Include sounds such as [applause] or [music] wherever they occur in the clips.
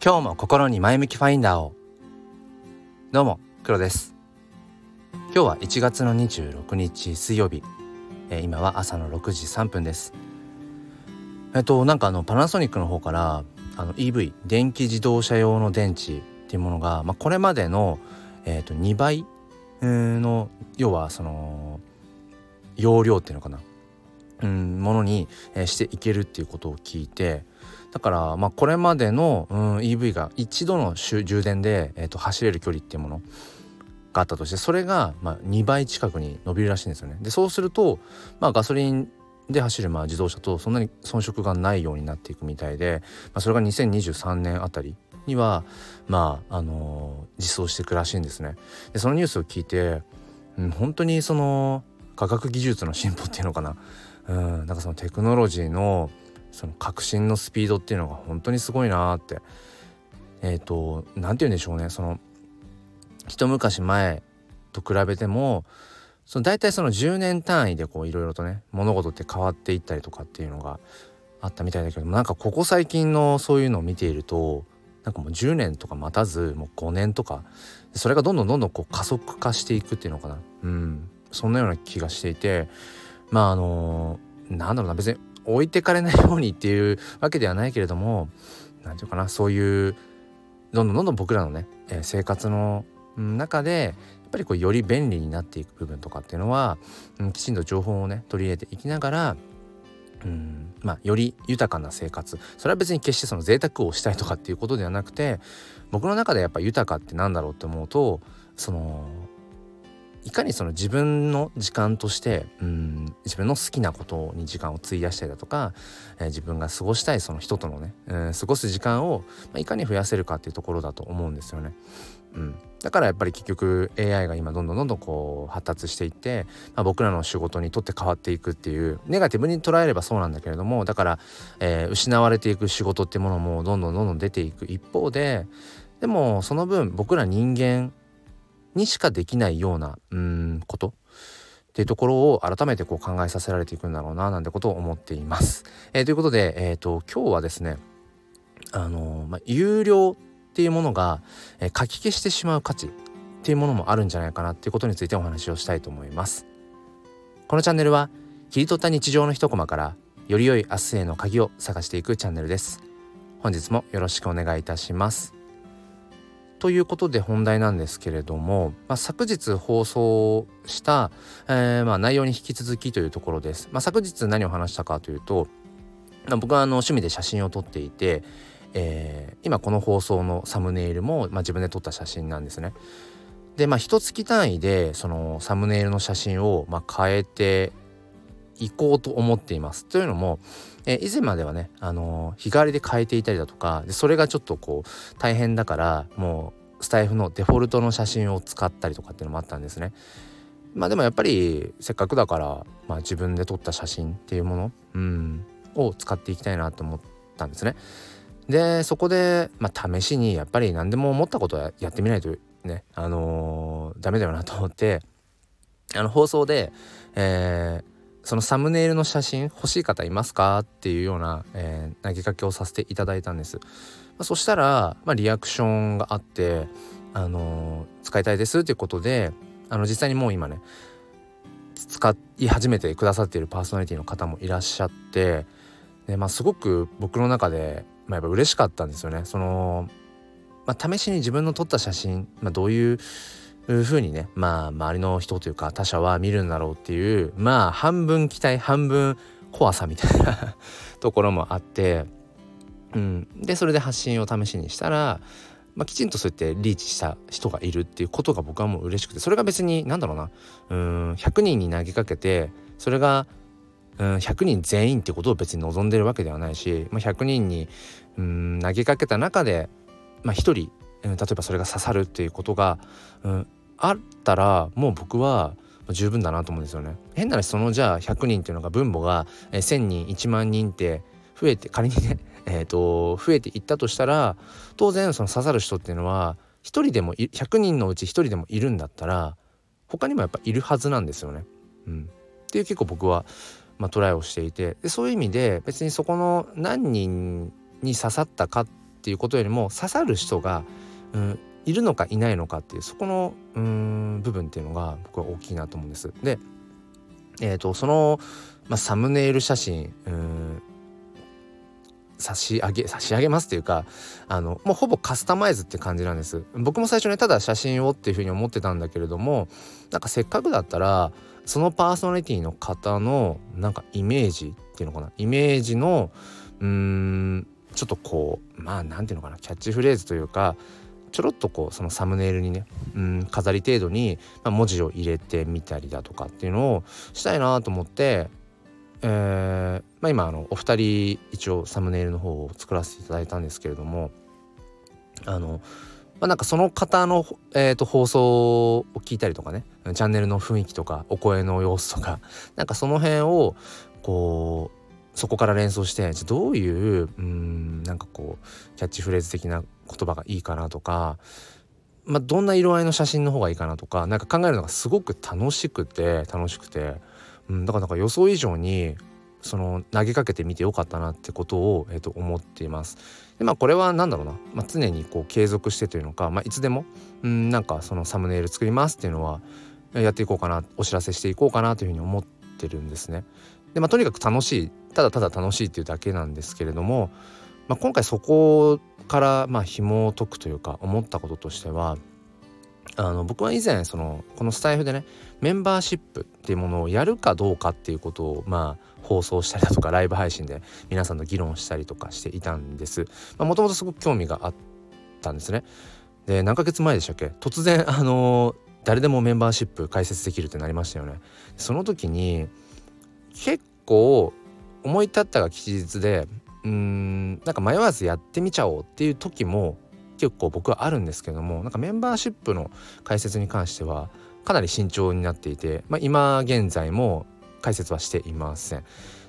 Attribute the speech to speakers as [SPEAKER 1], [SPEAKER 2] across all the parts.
[SPEAKER 1] 今日も心に前向きファインダーを。どうも黒です。今日は1月の26日水曜日、えー、今は朝の6時3分です。えっとなんかあのパナソニックの方からあの EV 電気自動車用の電池っていうものが、まあ、これまでの、えー、と2倍の要はその容量っていうのかな。うんものに、えー、していけるっていうことを聞いてだからまあこれまでの、うん、EV が一度の充電で、えー、と走れる距離っていうものがあったとしてそれが、まあ、2倍近くに伸びるらしいんですよね。でそうすると、まあ、ガソリンで走るまあ自動車とそんなに遜色がないようになっていくみたいで、まあ、それが2023年あたりにはまああのー、実装していくらしいんですね。でそのニュースを聞いて、うん、本当にその科学技術の進歩っていうのかな、うん、なんかそのテクノロジーのその革新のスピードっていうのが本当にすごいなって。えっ、ー、と何て言うんでしょうね。その一昔前と比べてもその大体その10年単位でこういろいろとね物事って変わっていったりとかっていうのがあったみたいだけどもなんかここ最近のそういうのを見ているとなんかもう10年とか待たずもう5年とかそれがどんどんどんどんこう加速化していくっていうのかな。うん。そんなような気がしていてまああのなんだろうな別に置いてかれないようにっていうわけではないけれども何て言うかなそういうどんどんどんどん僕らのね、えー、生活の中でやっぱりこうより便利になっていく部分とかっていうのは、うん、きちんと情報をね取り入れていきながらうんまあ、より豊かな生活。それは別に決してその贅沢をしたいとかっていうことではなくて僕の中でやっぱ豊かってなんだろうって思うとそのいかにその自分の時間としてうん自分の好きなことに時間を費やしたりだとか、えー、自分が過ごしたいその人とのね、えー、過ごす時間を、まあ、いかに増やせるかっていうところだと思うんですよね。うん、だからやっぱり結局 AI が今どんどんどんどんこう発達していって、まあ、僕らの仕事にとって変わっていくっていうネガティブに捉えればそうなんだけれどもだから、えー、失われていく仕事ってものもどんどんどんどん出ていく一方ででもその分僕ら人間にしかできないようなうんことっていうところを改めてこう考えさせられていくんだろうななんてことを思っています。えー、ということで、えーと、今日はですねあのー、まあ、有料っていうものが、えー、書き消してしまう価値っていうものもあるんじゃないかなっていうことについてお話をしたいと思います。このチャンネルは切り取った日常の一コマからより良い明日への鍵を探していくチャンネルです。本日もよろしくお願いいたします。ということで本題なんですけれども、まあ、昨日放送した、えー、まあ内容に引き続きというところです。まあ、昨日何を話したかというと、僕はあの趣味で写真を撮っていて、えー、今この放送のサムネイルも、まあ、自分で撮った写真なんですね。でまあ一月単位でそのサムネイルの写真を、まあ、変えていこうと思っています。というのも、えー、以前まではね、あのー、日替わりで変えていたりだとかでそれがちょっとこう大変だからもうスタイフのデフォルトの写真を使ったりとかっていうのもあったんですね。まあでもやっぱりせっかくだから、まあ、自分で撮った写真っていうもの、うん、を使っていきたいなと思ったんですね。でそこで、まあ、試しにやっぱり何でも思ったことはやってみないとねあのー、ダメだよなと思ってあの放送で、えー、そのサムネイルの写真欲しい方いますか？っていうような、えー、投げかけをさせていただいたんです。まあ、そしたら、まあ、リアクションがあって、あのー、使いたいですっていうことであの実際にもう今ね使い始めてくださっているパーソナリティの方もいらっしゃってで、まあ、すごく僕の中で、まあ、やっぱ嬉しかったんですよね。そのまあ、試しに自分の撮った写真、まあ、どういういうふうにねまあ周りの人というか他者は見るんだろうっていうまあ半分期待半分怖さみたいなところもあって、うん、でそれで発信を試しにしたら、まあ、きちんとそうやってリーチした人がいるっていうことが僕はもう嬉しくてそれが別に何だろうな。うん100人に投げかけてそれがうん100人全員ってことを別に望んでるわけではないし、まあ、100人にうん投げかけた中で、まあ、1人例えばそれが刺さるっていうことが、うん、あったらもう僕は十分だなと思うんですよね。変な話そのじゃあ100人っていうのが分母が1,000人1万人って増えて仮にね、[laughs] えーと、増えていったとしたら当然その刺さる人っていうのは1人でも100人のうち1人でもいるんだったら他にもやっぱいるはずなんですよね。うん、っていう結構僕は、まあ、トライをしていてでそういう意味で別にそこの何人に刺さったかっていうことよりも刺さる人が、うん、いるのかいないのかっていうそこのうん部分っていうのが僕は大きいなと思うんです。で、えーと、その、まあ、サムネイル写真うん差し上げ差し上げますっていうかあのもうほぼカスタマイズって感じなんです。僕も最初ねただ写真をっていうふうに思ってたんだけれどもなんかせっかくだったらそのパーソナリティの方のなんかイメージっていうのかな？イメージのうーんちょっとこうまあ何て言うのかな？キャッチフレーズというかちょろっとこうそのサムネイルにねうん飾り程度に、ま、文字を入れてみたりだとかっていうのをしたいなと思って、えーまあ、今あのお二人一応サムネイルの方を作らせていただいたんですけれどもあのまあ、なんかその方の、えー、と放送を聞いたりとかねチャンネルの雰囲気とかお声の様子とかなんかその辺をこうそこから連想してじゃどういううんなんかこうキャッチフレーズ的な言葉がいいかなとか、まあ、どんな色合いの写真の方がいいかなとかなんか考えるのがすごく楽しくて楽しくて、うん、だからなんか予想以上にその投げかけてみてよかったなってことを、えー、と思っています。でまあこれは何だろうな、まあ、常にこう継続してというのか、まあ、いつでもうんなんかそのサムネイル作りますっていうのはやっていこうかなお知らせしていこうかなというふうに思ってるんですね。でまあとにかく楽しいただただ楽しいっていうだけなんですけれども、まあ、今回そこからまあ紐を解くというか思ったこととしてはあの僕は以前そのこのスタイフでねメンバーシップっていうものをやるかどうかっていうことをまあ放送したりだとかライブ配信で皆さんと議論したりとかしていたんです。もともとすごく興味があったんですね。で何ヶ月前でしたっけ？突然あの誰でもメンバーシップ開設できるってなりましたよね。その時に結構思い立ったが吉日でうーんなんか迷わずやってみちゃおうっていう時も結構僕はあるんですけどもなんかメンバーシップの開設に関してはかなり慎重になっていて、まあ、今現在も解説はしていません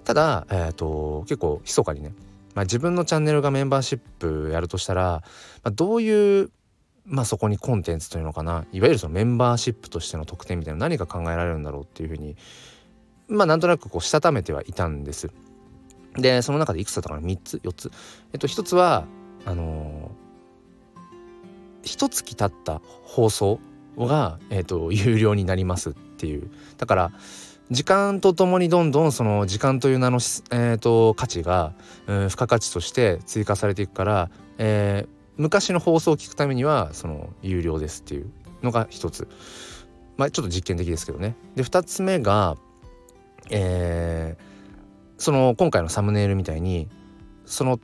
[SPEAKER 1] ただ、えーと、結構密かにね、まあ、自分のチャンネルがメンバーシップやるとしたら、まあ、どういうまあそこにコンテンツというのかないわゆるそのメンバーシップとしての特典みたいな何が考えられるんだろうっていうふうにまあなんとなくこうしたためてはいたんです。でその中でいくつだったかな？3つ4つ。えっと1つはあのー、1月経った放送が、えっと、有料になりますっていうだから時間とともにどんどんその時間という名の、えーと、価値が、うん、付加価値として追加されていくから、えー、昔の放送を聞くためにはその有料ですっていうのが一つまあちょっと実験的ですけどね。で2つ目が、えー、その今回のサムネイルみたいにその、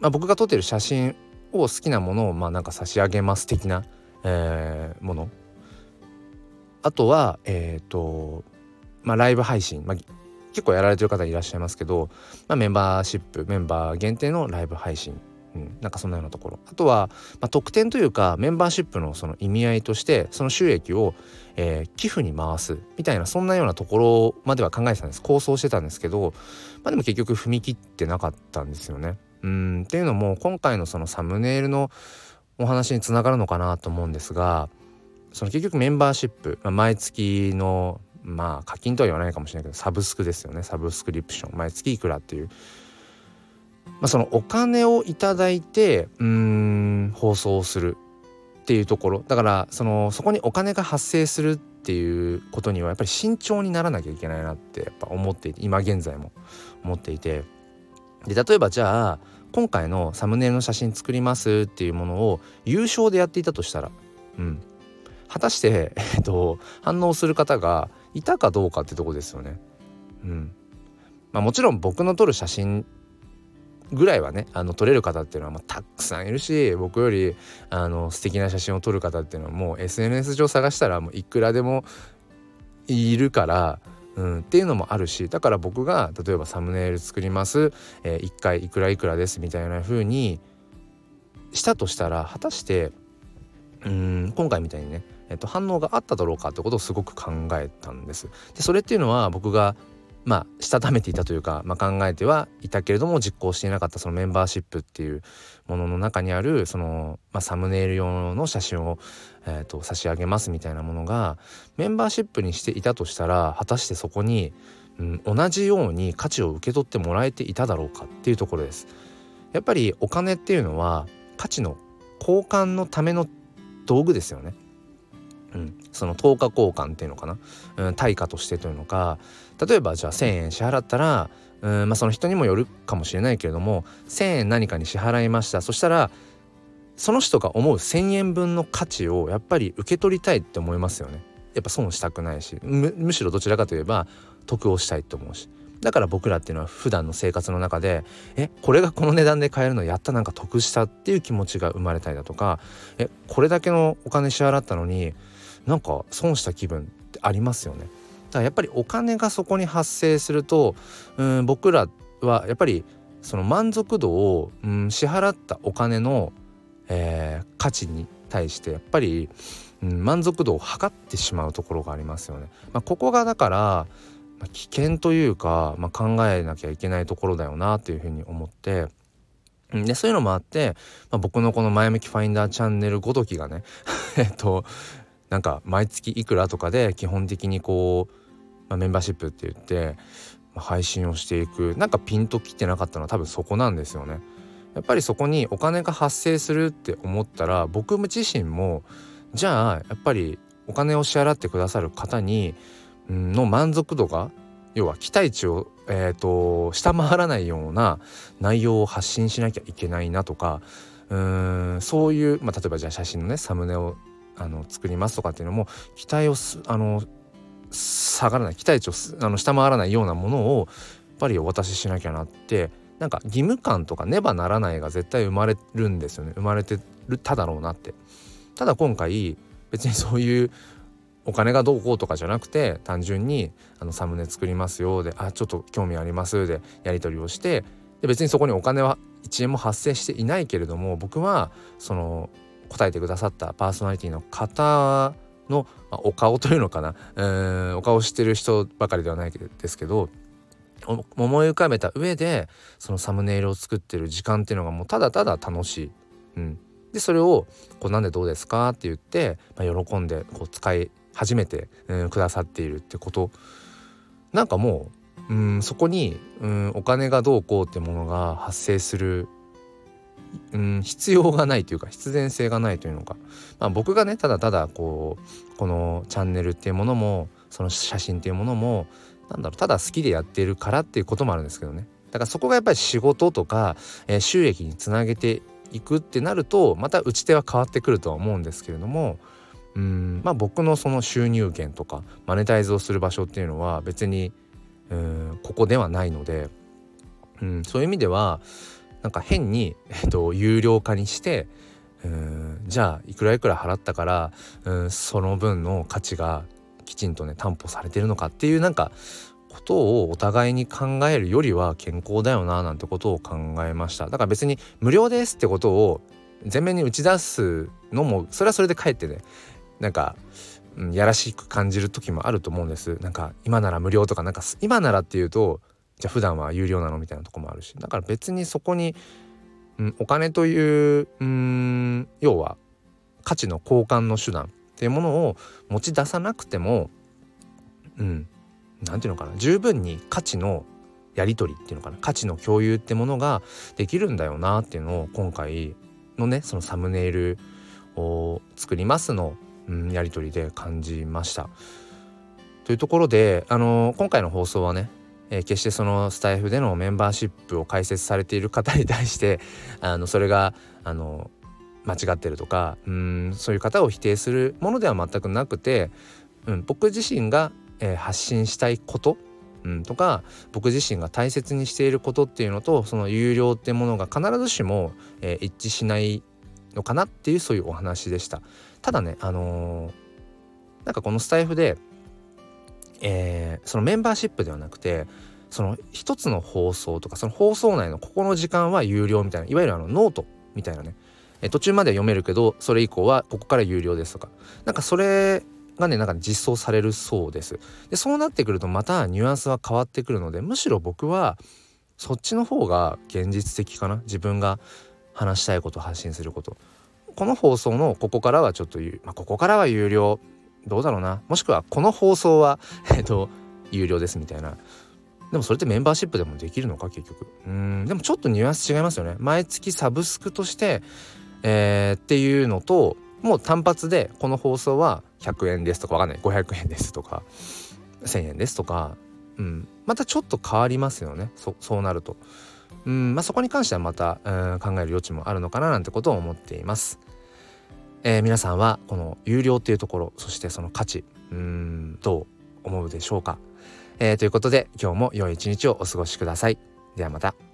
[SPEAKER 1] まあ、僕が撮ってる写真を好きなものをまあなんか差し上げます的な、えー、もの。あとはえっ、ー、とまあ、ライブ配信、まあ、結構やられてる方いらっしゃいますけど、まあ、メンバーシップメンバー限定のライブ配信、うん、なんかそんなようなところ。あとは、まあ、特典というかメンバーシップのその意味合いとしてその収益を、えー、寄付に回すみたいなそんなようなところまでは考えてたんです。構想してたんですけど、まあ、でも結局踏み切ってなかったんですよね。うん。っていうのも今回のそのサムネイルのお話につながるのかなと思うんですがその結局メンバーシップ、まあ、毎月のまあ課金とは言わないかもしれないけどサブスクですよね。サブスクリプション。毎月いくらっていう、まあ、そのお金をいただいてうん放送するっていうところ。だからそのそこにお金が発生するっていうことにはやっぱり慎重にならなきゃいけないなってやっぱ思っていて今現在も。思っていて。で例えばじゃあ今回のサムネイルの写真作りますっていうものを優勝でやっていたとしたらうん。果たして、えっと、反応する方がいたかどうかってとこですよね。うん。まあ、もちろん僕の撮る写真ぐらいはねあの撮れる方っていうのはまあたくさんいるし僕よりあの素敵な写真を撮る方っていうのはもう SNS 上探したらもういくらでもいるから、うん、っていうのもあるしだから僕が例えばサムネイル作ります、えー、1回いくらいくらですみたいな風にしたとしたら果たしてうん今回みたいにねえっと、反応があっただろうかってことをすごく考えたんです。でそれっていうのは僕がまあしたためていたというか、まあ、考えてはいたけれども実行していなかったそのメンバーシップっていうものの中にあるその、まあ、サムネイル用の写真を、えー、と差し上げますみたいなものがメンバーシップにしていたとしたら果たしてそこに、うん、同じように価値を受け取ってもらえていただろうかっていうところです。やっぱりお金っていうのは価値の交換のための道具ですよね。うん、その10日交換っていうのかな、うん、対価としてというのか例えばじゃあ1,000円支払ったらうん、まあ、その人にもよるかもしれないけれども1,000円何かに支払いましたそしたらその人が思う1,000円分の価値をやっぱり受け取りたいって思いますよね。やっぱ損したくないしむしろどちらかといえば得をしたいと思うしだから僕らっていうのは普段の生活の中でえこれがこの値段で買えるのやったなんか得したっていう気持ちが生まれたりだとかえこれだけのお金支払ったのになんか損した気分ってありますよね。だからやっぱりお金がそこに発生するとうん僕らはやっぱりその満足度を、うん、支払ったお金の、えー、価値に対してやっぱり、うん、満足度を測ってしまうところがありますよね。まあ、ここがだから、ま、危険というか、まあ、考えなきゃいけないところだよなというふうに思って。でそういうのもあって、まあ、僕のこの「前向きファインダーチャンネル」ごときがね [laughs] えっとなんか毎月いくらとかで基本的にこう、まあ、メンバーシップって言って、まあ、配信をしていくなんかピンときてなかったのは多分そこなんですよね。やっぱりそこにお金が発生するって思ったら僕自身もじゃあやっぱりお金を支払ってくださる方にの満足度が要は期待値を、えーと、下回らないような内容を発信しなきゃいけないなとかうーんそういう、まあ、例えばじゃあ写真のねサムネをあの作りますとかっていうのも期待をあの下がらない期待値をあの下回らないようなものをやっぱりお渡ししなきゃなってなんか義務感とかねばならないが絶対生まれるんですよね。生まれてるただろうなって。ただ今回別にそういうお金がどうこうとかじゃなくて単純にあのサムネ作りますよであちょっと興味ありますでやり取りをしてで別にそこにお金は1円も発生していないけれども僕はその答えてくださったパーソナリティの方の、まあ、お顔というのかなうんお顔してる人ばかりではないですけど思い浮かべた上でそのサムネイルを作ってる時間っていうのがもうただただ楽しい。うん、でそれをこう「なんでどうですか?」って言って、まあ、喜んでこう使い始めて、うん、くださっているってことなんかもう、うん、そこに、うん、お金がどうこうってものが発生するうん、必要がないというか必然性がないというのか、まあ、僕がねただただこうこのチャンネルっていうものもその写真っていうものもなんだろうただ好きでやっているからっていうこともあるんですけどね。だからそこがやっぱり仕事とか、えー、収益につなげていくってなるとまた打ち手は変わってくるとは思うんですけれどもうんまあ僕のその収入源とかマネタイズをする場所っていうのは別にうんここではないので、うん、そういう意味ではなんか変に、えっと、有料化にしてうんじゃあいくらいくら払ったからうんその分の価値がきちんとね担保されてるのかっていうなんかことをお互いに考えるよりは健康だよななんてことを考えました。だから別に無料ですってことを前面に打ち出すのもそれはそれでかえってねなんか、うん、やらしく感じる時もあると思うんです。なんか今なら無料とかなんか今ならっていうとじゃあ普段は有料なのみたいなとこもあるし。だから別にそこに、うん、お金といううん要は価値の交換の手段っていうものを持ち出さなくてもうん何て言うのかな。十分に価値のやり取りっていうのかな。価値の共有ってものができるんだよなっていうのを今回のねそのサムネイルを作りますの、うん、やり取りで感じました。というところで、あのー、今回の放送はねえー、決してそのスタイフでのメンバーシップを開設されている方に対して [laughs] あのそれがあの間違ってるとかうんそういう方を否定するものでは全くなくて、うん、僕自身が、えー、発信したいこと、うん、とか僕自身が大切にしていることっていうのとその有料ってものが必ずしも、えー、一致しないのかなっていうそういうお話でした。ただねあのー、なんかこのスタエフでえー、そのメンバーシップではなくてその一つの放送とかその放送内のここの時間は有料みたいないわゆるあのノートみたいなね、え途中までは読めるけどそれ以降はここから有料ですとか。なんかそれがねなんか実装されるそうです。でそうなってくるとまたニュアンスは変わってくるのでむしろ僕はそっちの方が現実的かな？自分が話したいこと発信すること。この放送のここからはちょっと、まあ、ここからは有料どうだろうな。もしくはこの放送は [laughs] えっと有料ですみたいな。でもそれってメンバーシップでもできるのか結局。うん。でもちょっとニュアンス違いますよね。毎月サブスクとしてえー、っていうのともう単発でこの放送は100円ですとかわかんない。500円ですとか1,000円ですとか、うん、またちょっと変わりますよね。そうなると。うん。まあ、そこに関してはまた、うん、考える余地もあるのかななんてことを思っています。えー、皆さんはこの有料っていうところそしてその価値うんどう思うでしょうか、えー、ということで今日も良い一日をお過ごしください。ではまた。